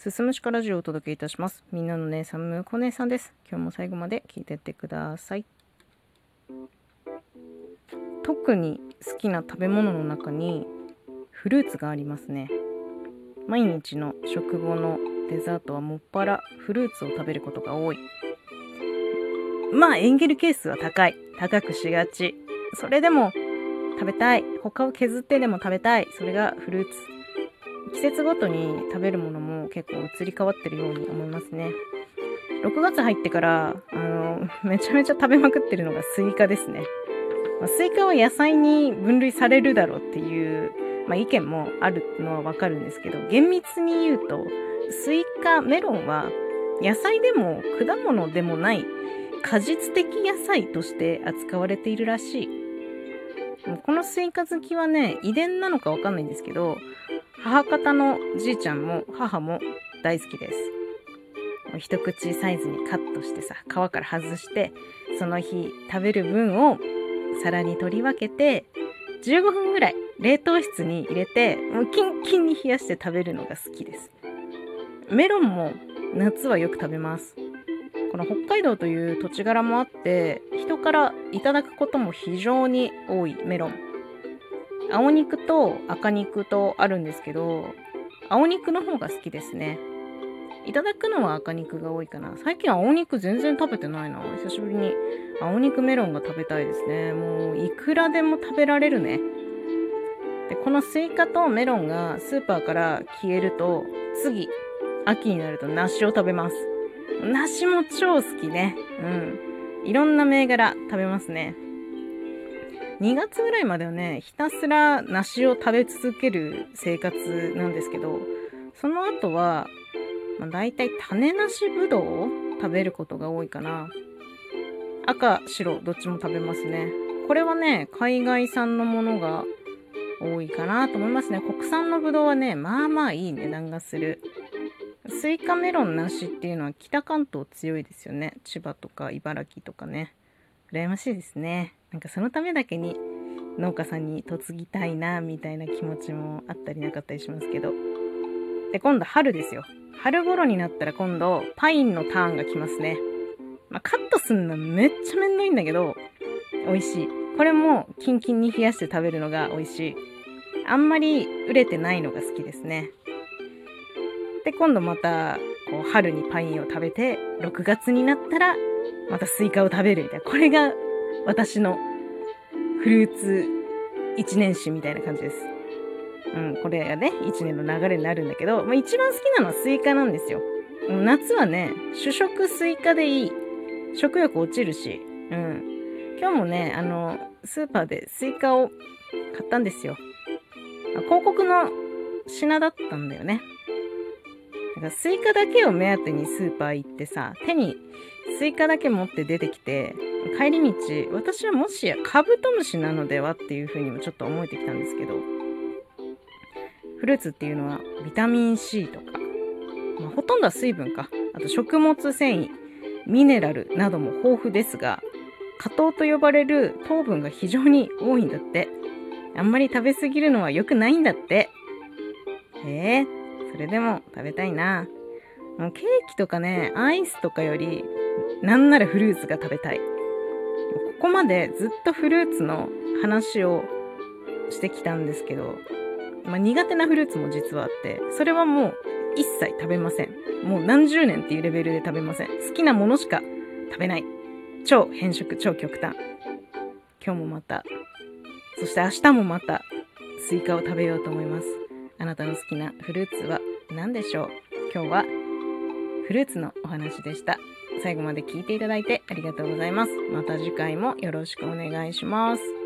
すすむしかラジオをお届けいたします。みんなの姉さん、むこ姉さんです。今日も最後まで聞いてってください。特に好きな食べ物の中にフルーツがありますね。毎日の食後のデザートはもっぱらフルーツを食べることが多い。まあ、エンゲル係数は高い。高くしがち。それでも食べたい。他を削ってでも食べたい。それがフルーツ。季節ごとに食べるものも結構移り変わってるように思いますね。6月入ってから、あの、めちゃめちゃ食べまくってるのがスイカですね。まあ、スイカは野菜に分類されるだろうっていう、まあ、意見もあるのはわかるんですけど、厳密に言うと、スイカ、メロンは野菜でも果物でもない果実的野菜として扱われているらしい。このスイカ好きはね、遺伝なのかわかんないんですけど、母方のじいちゃんも母も大好きです。一口サイズにカットしてさ、皮から外して、その日食べる分を皿に取り分けて、15分ぐらい冷凍室に入れて、もうキンキンに冷やして食べるのが好きです。メロンも夏はよく食べます。この北海道という土地柄もあって、人からいただくことも非常に多いメロン。青肉と赤肉とあるんですけど、青肉の方が好きですね。いただくのは赤肉が多いかな。最近青肉全然食べてないな。久しぶりに青肉メロンが食べたいですね。もういくらでも食べられるね。で、このスイカとメロンがスーパーから消えると、次、秋になると梨を食べます。梨も超好きね。うん。いろんな銘柄食べますね。2月ぐらいまではね、ひたすら梨を食べ続ける生活なんですけど、その後は、まあ、大体種なしぶどうを食べることが多いかな。赤、白、どっちも食べますね。これはね、海外産のものが多いかなと思いますね。国産のぶどうはね、まあまあいい値段がする。スイカメロン梨っていうのは北関東強いですよね。千葉とか茨城とかね。羨ましいですね。なんかそのためだけに農家さんに嫁ぎたいな、みたいな気持ちもあったりなかったりしますけど。で、今度春ですよ。春頃になったら今度パインのターンが来ますね。まあ、カットすんのめっちゃめんどいんだけど、美味しい。これもキンキンに冷やして食べるのが美味しい。あんまり売れてないのが好きですね。で、今度また、こう、春にパインを食べて、6月になったら、またスイカを食べるみたいな。これが私のフルーツ一年史みたいな感じです。うん、これがね、一年の流れになるんだけど、まあ、一番好きなのはスイカなんですよ。夏はね、主食スイカでいい。食欲落ちるし。うん。今日もね、あの、スーパーでスイカを買ったんですよ。広告の品だったんだよね。だからスイカだけを目当てにスーパー行ってさ、手にスイカだけ持って出てきて、帰り道、私はもしやカブトムシなのではっていうふうにもちょっと思えてきたんですけど、フルーツっていうのはビタミン C とか、まあ、ほとんどは水分か、あと食物繊維、ミネラルなども豊富ですが、果糖と呼ばれる糖分が非常に多いんだって。あんまり食べ過ぎるのは良くないんだって。ええ、それでも食べたいな。もうケーキとかね、アイスとかより、なんならフルーツが食べたい。ここまでずっとフルーツの話をしてきたんですけど、まあ、苦手なフルーツも実はあって、それはもう一切食べません。もう何十年っていうレベルで食べません。好きなものしか食べない。超変色、超極端。今日もまた、そして明日もまた、スイカを食べようと思います。あなたの好きなフルーツは何でしょう？今日は、フルーツのお話でした。最後まで聞いていただいてありがとうございます。また次回もよろしくお願いします。